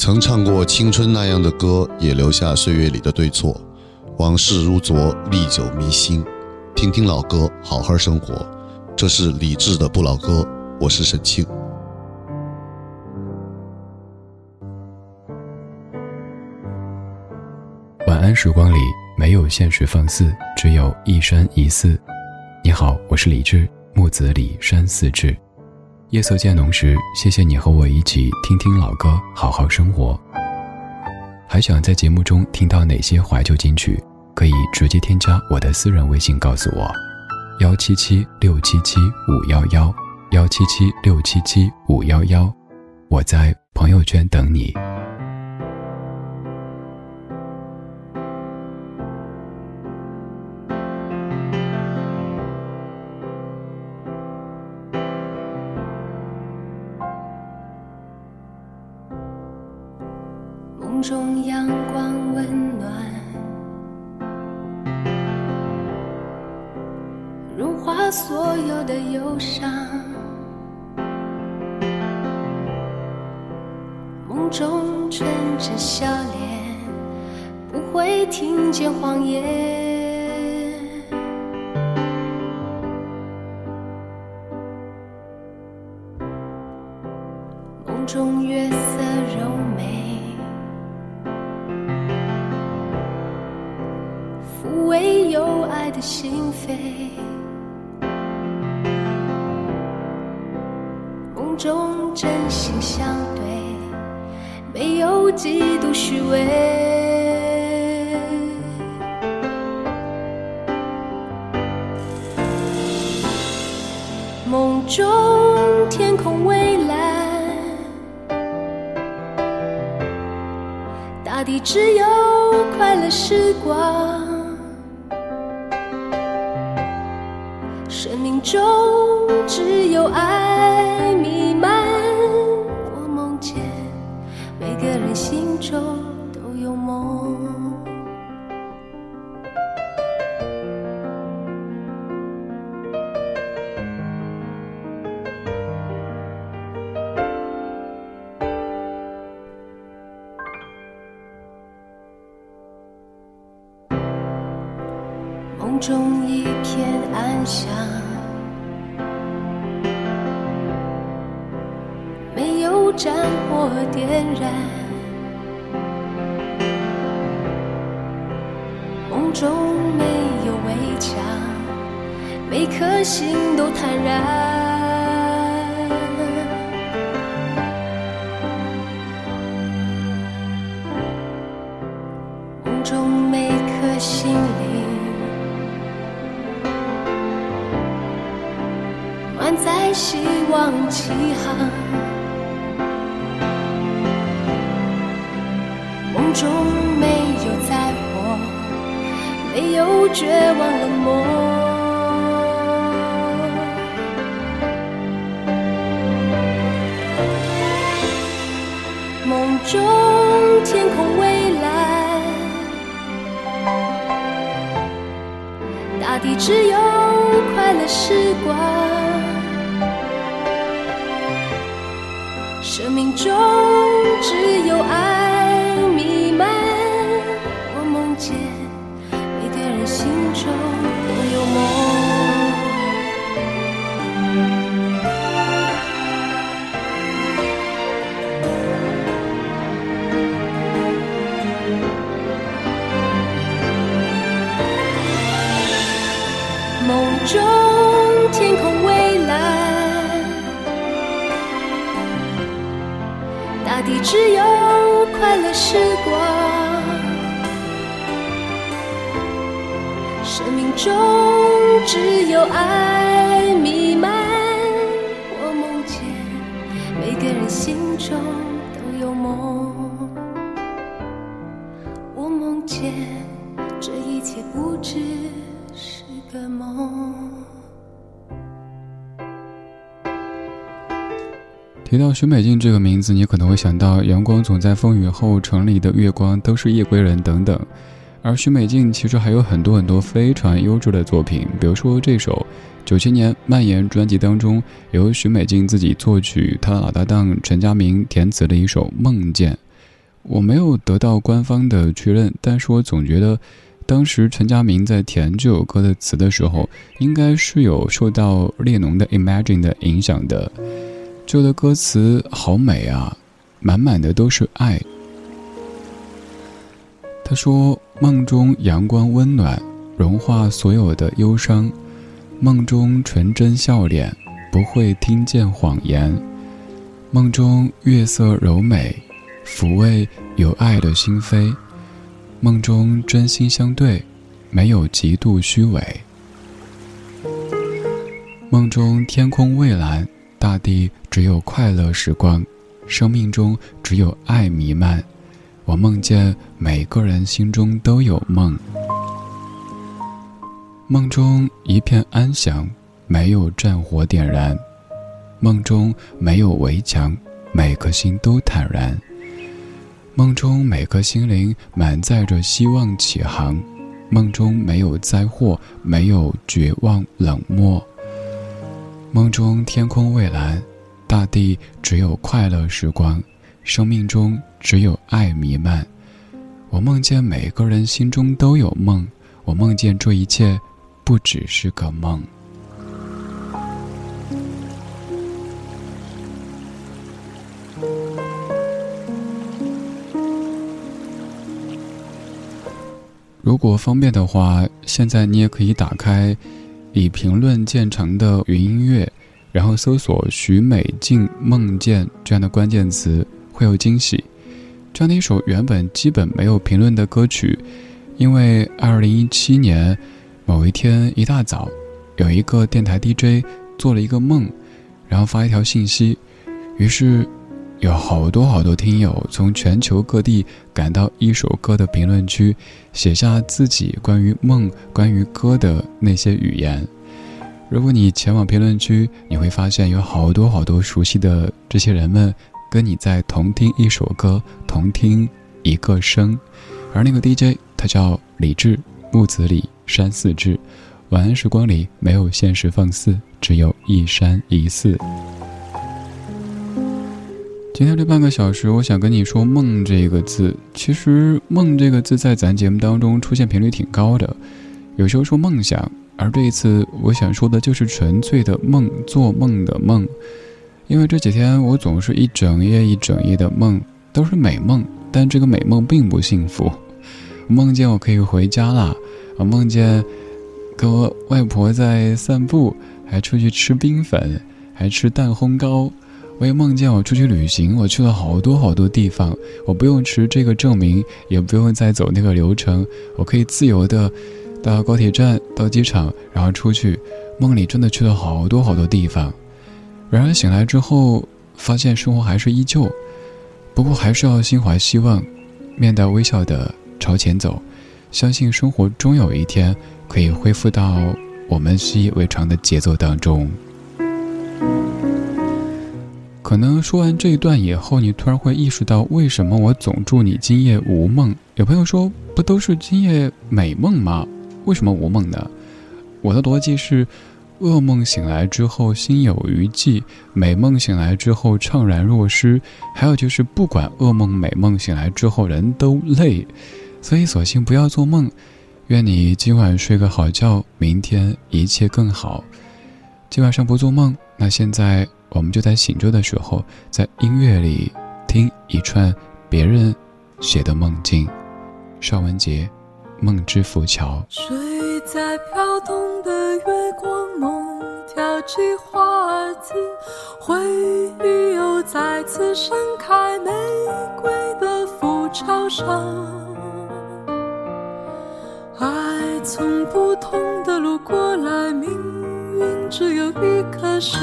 曾唱过青春那样的歌，也留下岁月里的对错。往事如昨，历久弥新。听听老歌，好好生活。这是李志的不老歌，我是沈庆。晚安时光里没有现实放肆，只有一山一寺。你好，我是李志，木子李山寺志。夜色渐浓时，谢谢你和我一起听听老歌，好好生活。还想在节目中听到哪些怀旧金曲？可以直接添加我的私人微信告诉我：幺七七六七七五幺幺，幺七七六七七五幺幺。我在朋友圈等你。心扉，梦中真心相对，没有嫉妒虚伪。梦中天空蔚蓝，大地只有快乐时光。梦想没有。战火点燃，梦中没有围墙，每颗心都坦然。梦中每颗心灵，希望起航。梦中没有灾祸，没有绝望冷漠。梦中天空蔚蓝，大地只有快乐时光。生命中只有爱弥漫，我梦见每个人心中。提到许美静这个名字，你可能会想到“阳光总在风雨后”、“城里的月光都是夜归人”等等。而许美静其实还有很多很多非常优质的作品，比如说这首九七年《蔓延》专辑当中由许美静自己作曲，她的老搭档陈佳明填词的一首《梦见》。我没有得到官方的确认，但是我总觉得，当时陈佳明在填这首歌的词的时候，应该是有受到列侬的《Imagine》的影响的。这的歌词好美啊，满满的都是爱。他说：“梦中阳光温暖，融化所有的忧伤；梦中纯真笑脸，不会听见谎言；梦中月色柔美，抚慰有爱的心扉；梦中真心相对，没有极度虚伪；梦中天空蔚蓝，大地只有快乐时光；生命中只有爱弥漫。”我梦见每个人心中都有梦，梦中一片安详，没有战火点燃；梦中没有围墙，每颗心都坦然；梦中每颗心灵满载着希望起航；梦中没有灾祸，没有绝望冷漠；梦中天空蔚蓝，大地只有快乐时光。生命中只有爱弥漫。我梦见每个人心中都有梦，我梦见这一切不只是个梦。如果方便的话，现在你也可以打开以评论建成的云音乐，然后搜索“许美静梦见”这样的关键词。会有惊喜，这样的一首原本基本没有评论的歌曲，因为二零一七年某一天一大早，有一个电台 DJ 做了一个梦，然后发一条信息，于是有好多好多听友从全球各地赶到一首歌的评论区，写下自己关于梦、关于歌的那些语言。如果你前往评论区，你会发现有好多好多熟悉的这些人们。跟你在同听一首歌，同听一个声，而那个 DJ 他叫李志，木子李，山寺志。晚安时光里没有现实放肆，只有一山一寺。今天这半个小时，我想跟你说“梦”这个字。其实“梦”这个字在咱节目当中出现频率挺高的，有时候说梦想，而这一次我想说的就是纯粹的梦，做梦的梦。因为这几天我总是一整夜一整夜的梦，都是美梦，但这个美梦并不幸福。梦见我可以回家了，我梦见跟外婆在散步，还出去吃冰粉，还吃蛋烘糕。我也梦见我出去旅行，我去了好多好多地方，我不用持这个证明，也不用再走那个流程，我可以自由的到高铁站、到机场，然后出去。梦里真的去了好多好多地方。然而醒来之后，发现生活还是依旧，不过还是要心怀希望，面带微笑的朝前走，相信生活终有一天可以恢复到我们习以为常的节奏当中。可能说完这一段以后，你突然会意识到，为什么我总祝你今夜无梦？有朋友说，不都是今夜美梦吗？为什么无梦呢？我的逻辑是。噩梦醒来之后心有余悸，美梦醒来之后怅然若失，还有就是不管噩梦美梦醒来之后人都累，所以索性不要做梦。愿你今晚睡个好觉，明天一切更好。今晚上不做梦，那现在我们就在醒着的时候，在音乐里听一串别人写的梦境。邵文杰，《梦之浮桥》。睡在飘动的月光。飘起花籽，回忆又再次盛开。玫瑰的浮桥上，爱从不同的路过来，命运只有一颗心。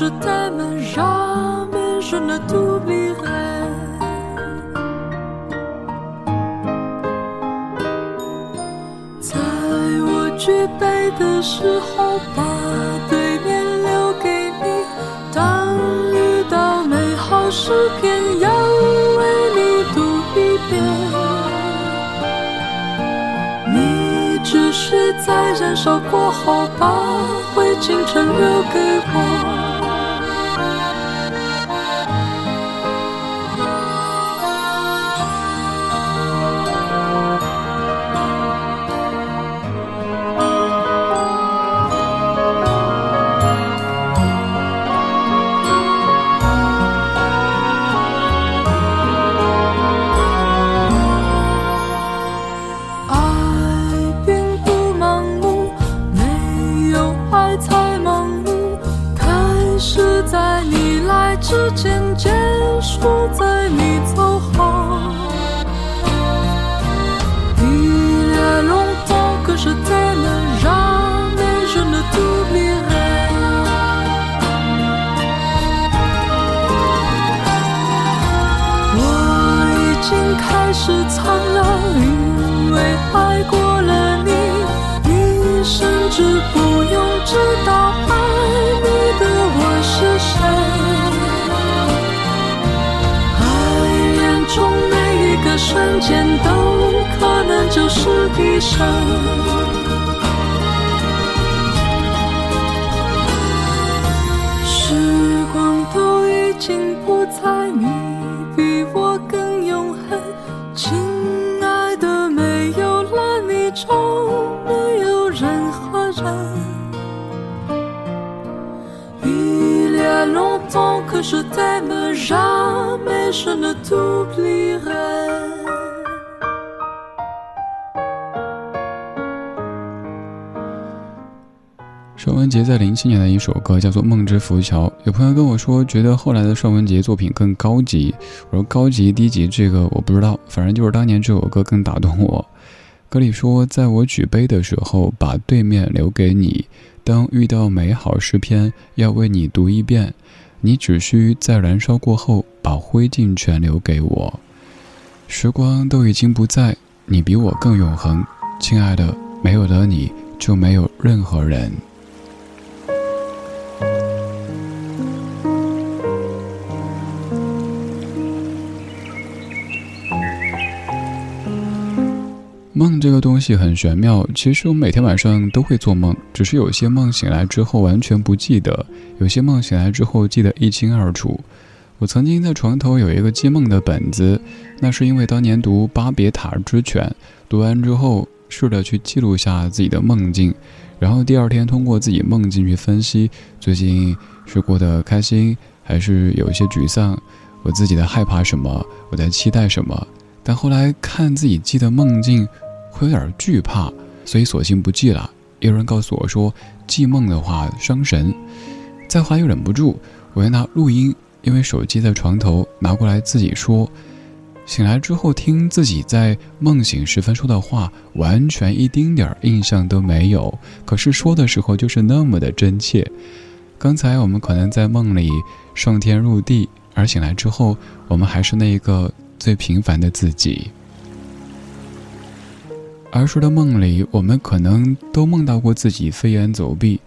是他们让人生的独立来，在我举杯的时候，把对面留给你。当遇到美好诗篇，要为你读一遍，你只是在燃烧过后，把灰烬晨留给我。在你来之前结束在你走后。瞬间都可能就是一生。时光都已经不在，你比我更永恒，亲爱的，没有了你就没有任何人。Il y a longtemps que je t'aime, jamais je ne t'oublierai. 杰在零七年的一首歌叫做《梦之浮桥》，有朋友跟我说，觉得后来的尚雯婕作品更高级。我说高级低级这个我不知道，反正就是当年这首歌更打动我。歌里说，在我举杯的时候，把对面留给你；当遇到美好诗篇，要为你读一遍。你只需在燃烧过后，把灰烬全留给我。时光都已经不在，你比我更永恒，亲爱的，没有了你就没有任何人。梦这个东西很玄妙，其实我每天晚上都会做梦，只是有些梦醒来之后完全不记得，有些梦醒来之后记得一清二楚。我曾经在床头有一个记梦的本子，那是因为当年读《巴别塔之犬》，读完之后试着去记录下自己的梦境，然后第二天通过自己梦境去分析最近是过得开心还是有一些沮丧，我自己在害怕什么，我在期待什么。但后来看自己记的梦境。会有点惧怕，所以索性不记了。有人告诉我说，记梦的话伤神。再后来又忍不住，我又拿录音，因为手机在床头，拿过来自己说。醒来之后听自己在梦醒时分说的话，完全一丁点儿印象都没有。可是说的时候就是那么的真切。刚才我们可能在梦里上天入地，而醒来之后，我们还是那一个最平凡的自己。儿时的梦里，我们可能都梦到过自己飞檐走壁，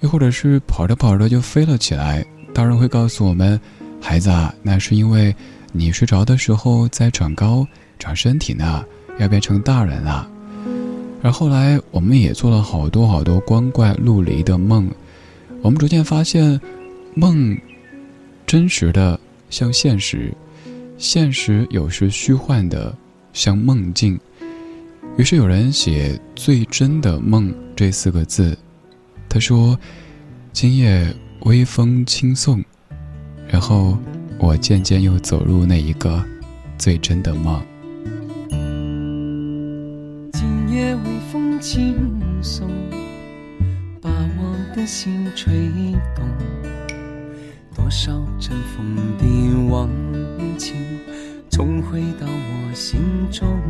又或者是跑着跑着就飞了起来。大人会告诉我们：“孩子啊，那是因为你睡着的时候在长高、长身体呢，要变成大人了。”而后来，我们也做了好多好多光怪陆离的梦。我们逐渐发现，梦真实的像现实，现实有时虚幻的像梦境。于是有人写“最真的梦”这四个字，他说：“今夜微风轻送，然后我渐渐又走入那一个最真的梦。”今夜微风轻送，把我的心吹动，多少尘封的往情，重回到我心中。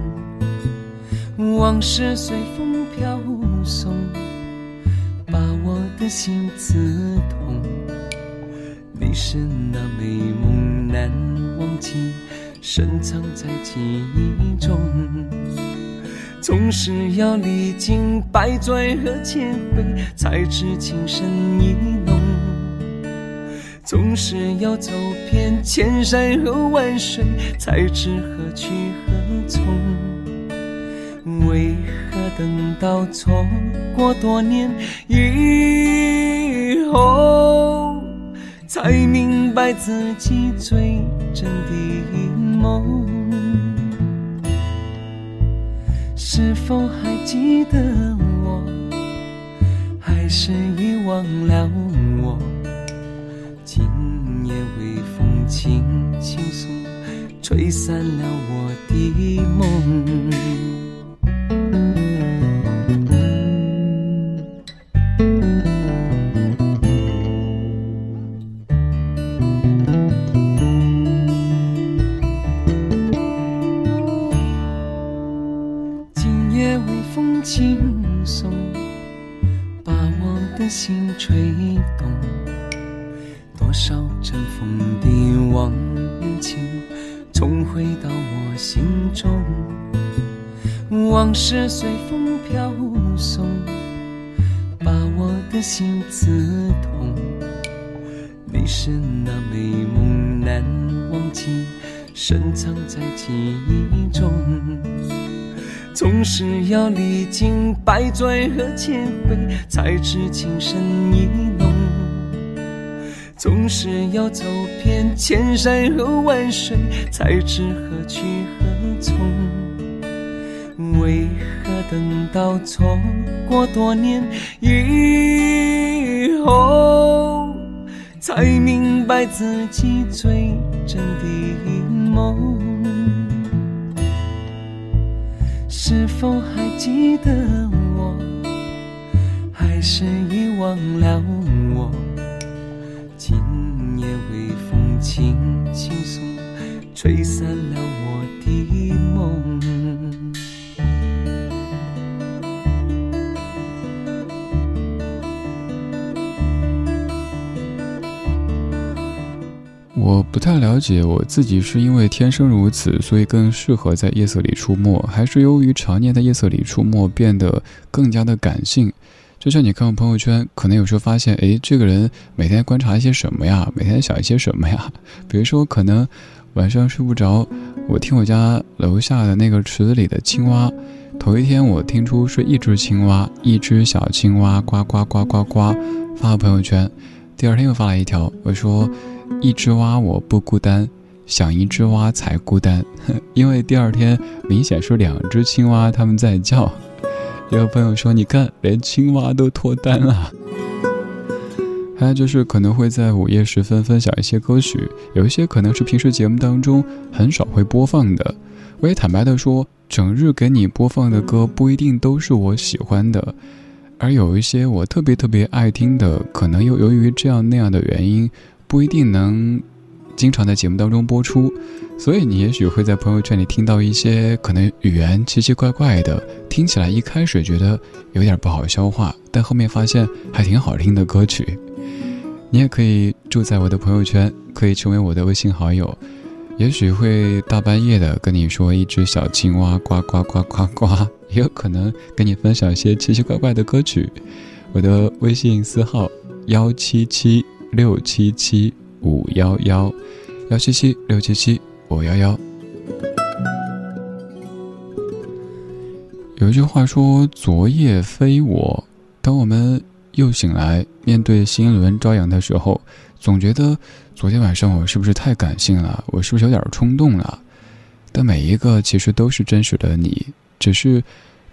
往事随风飘送，把我的心刺痛。你是那美梦难忘记，深藏在记忆中。总是要历经百转和千回，才知情深意浓。总是要走遍千山和万水，才知何去何从。等到错过多年以后，才明白自己最真的梦？是否还记得我？还是遗忘了我？今夜微风轻轻送，吹散了我的梦。心刺痛。你是那美梦难忘记，深藏在记忆中。总是要历经百转和千回，才知情深意浓。总是要走遍千山和万水，才知何去何从。等到错过多年以后，才明白自己最真的梦？是否还记得我？还是遗忘了我？今夜微风轻轻送，吹散了不太了解我自己是因为天生如此，所以更适合在夜色里出没，还是由于常年在夜色里出没变得更加的感性？就像你看我朋友圈，可能有时候发现，哎，这个人每天观察一些什么呀？每天想一些什么呀？比如说，可能晚上睡不着，我听我家楼下的那个池子里的青蛙，头一天我听出是一只青蛙，一只小青蛙，呱呱呱呱呱，发了朋友圈，第二天又发了一条，我说。一只蛙我不孤单，想一只蛙才孤单，因为第二天明显是两只青蛙他们在叫。也有朋友说：“你看，连青蛙都脱单了。”还有就是可能会在午夜时分分享一些歌曲，有一些可能是平时节目当中很少会播放的。我也坦白的说，整日给你播放的歌不一定都是我喜欢的，而有一些我特别特别爱听的，可能又由于这样那样的原因。不一定能经常在节目当中播出，所以你也许会在朋友圈里听到一些可能语言奇奇怪怪的，听起来一开始觉得有点不好消化，但后面发现还挺好听的歌曲。你也可以住在我的朋友圈，可以成为我的微信好友，也许会大半夜的跟你说一只小青蛙呱呱呱呱呱，也有可能跟你分享一些奇奇怪怪的歌曲。我的微信私号幺七七。六七七五幺幺，幺七七六七七五幺幺。有一句话说：“昨夜非我。”当我们又醒来，面对新一轮朝阳的时候，总觉得昨天晚上我是不是太感性了？我是不是有点冲动了？但每一个其实都是真实的你，只是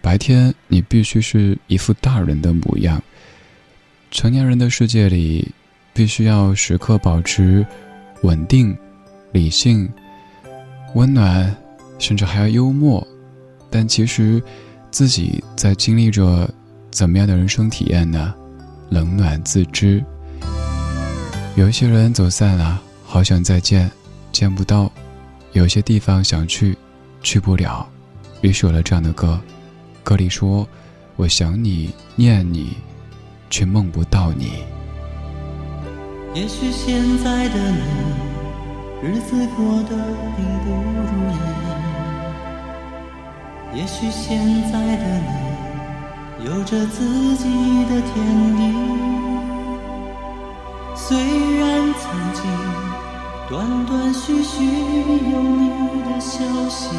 白天你必须是一副大人的模样。成年人的世界里。必须要时刻保持稳定、理性、温暖，甚至还要幽默。但其实，自己在经历着怎么样的人生体验呢？冷暖自知。有一些人走散了，好想再见，见不到；有些地方想去，去不了。于是有了这样的歌，歌里说：“我想你，念你，却梦不到你。”也许现在的你，日子过得并不如意。也许现在的你，有着自己的天地。虽然曾。经断断续续有你的消息，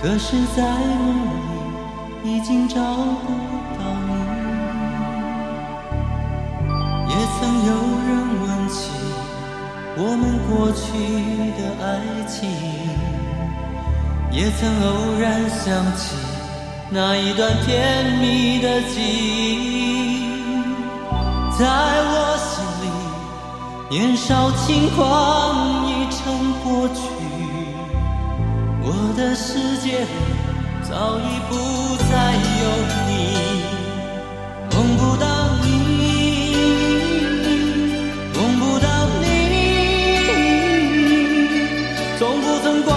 可是，在梦里已经找不到你。也曾有人问起我们过去的爱情，也曾偶然想起那一段甜蜜的记忆，在我心里，年少轻狂已成过去，的世界里早已不再有你，梦不到你，梦不到你，从不曾怪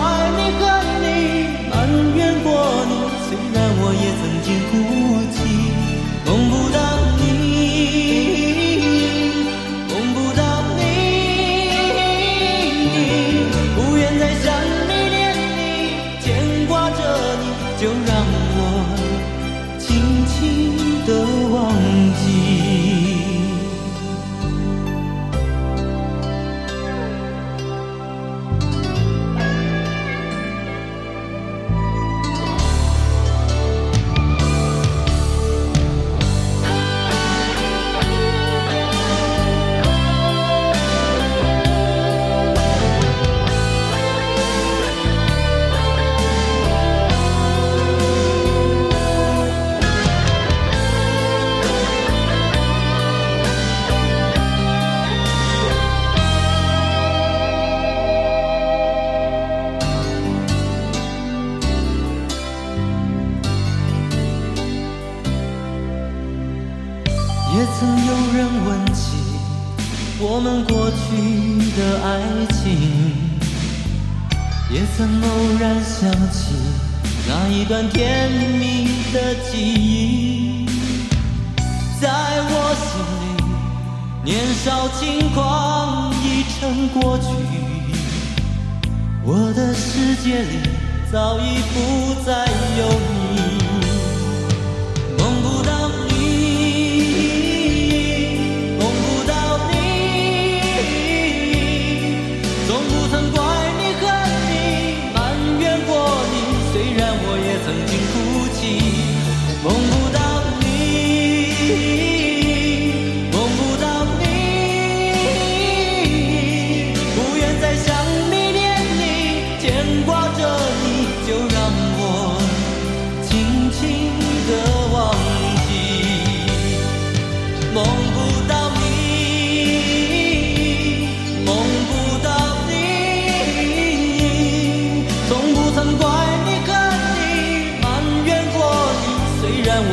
不再有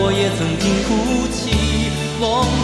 我也曾经哭泣。